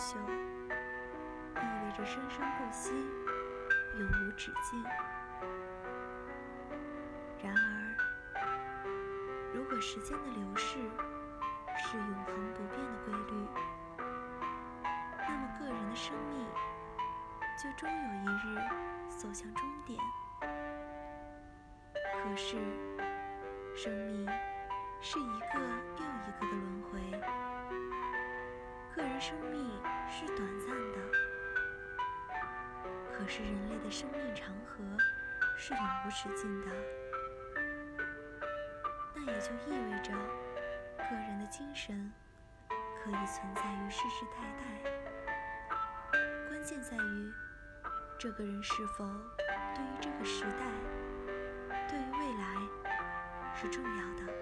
朽，意味着生生不息，永无止境。然而，如果时间的流逝是永恒不变的规律，那么个人的生命就终有一日走向终点。可是，生命是一个又一个的轮回，生命是短暂的。可是，人类的生命长河是永无止境的。那也就意味着，个人的精神可以存在于世世代代。关键在于，这个人是否对于这个时代、对于未来是重要的。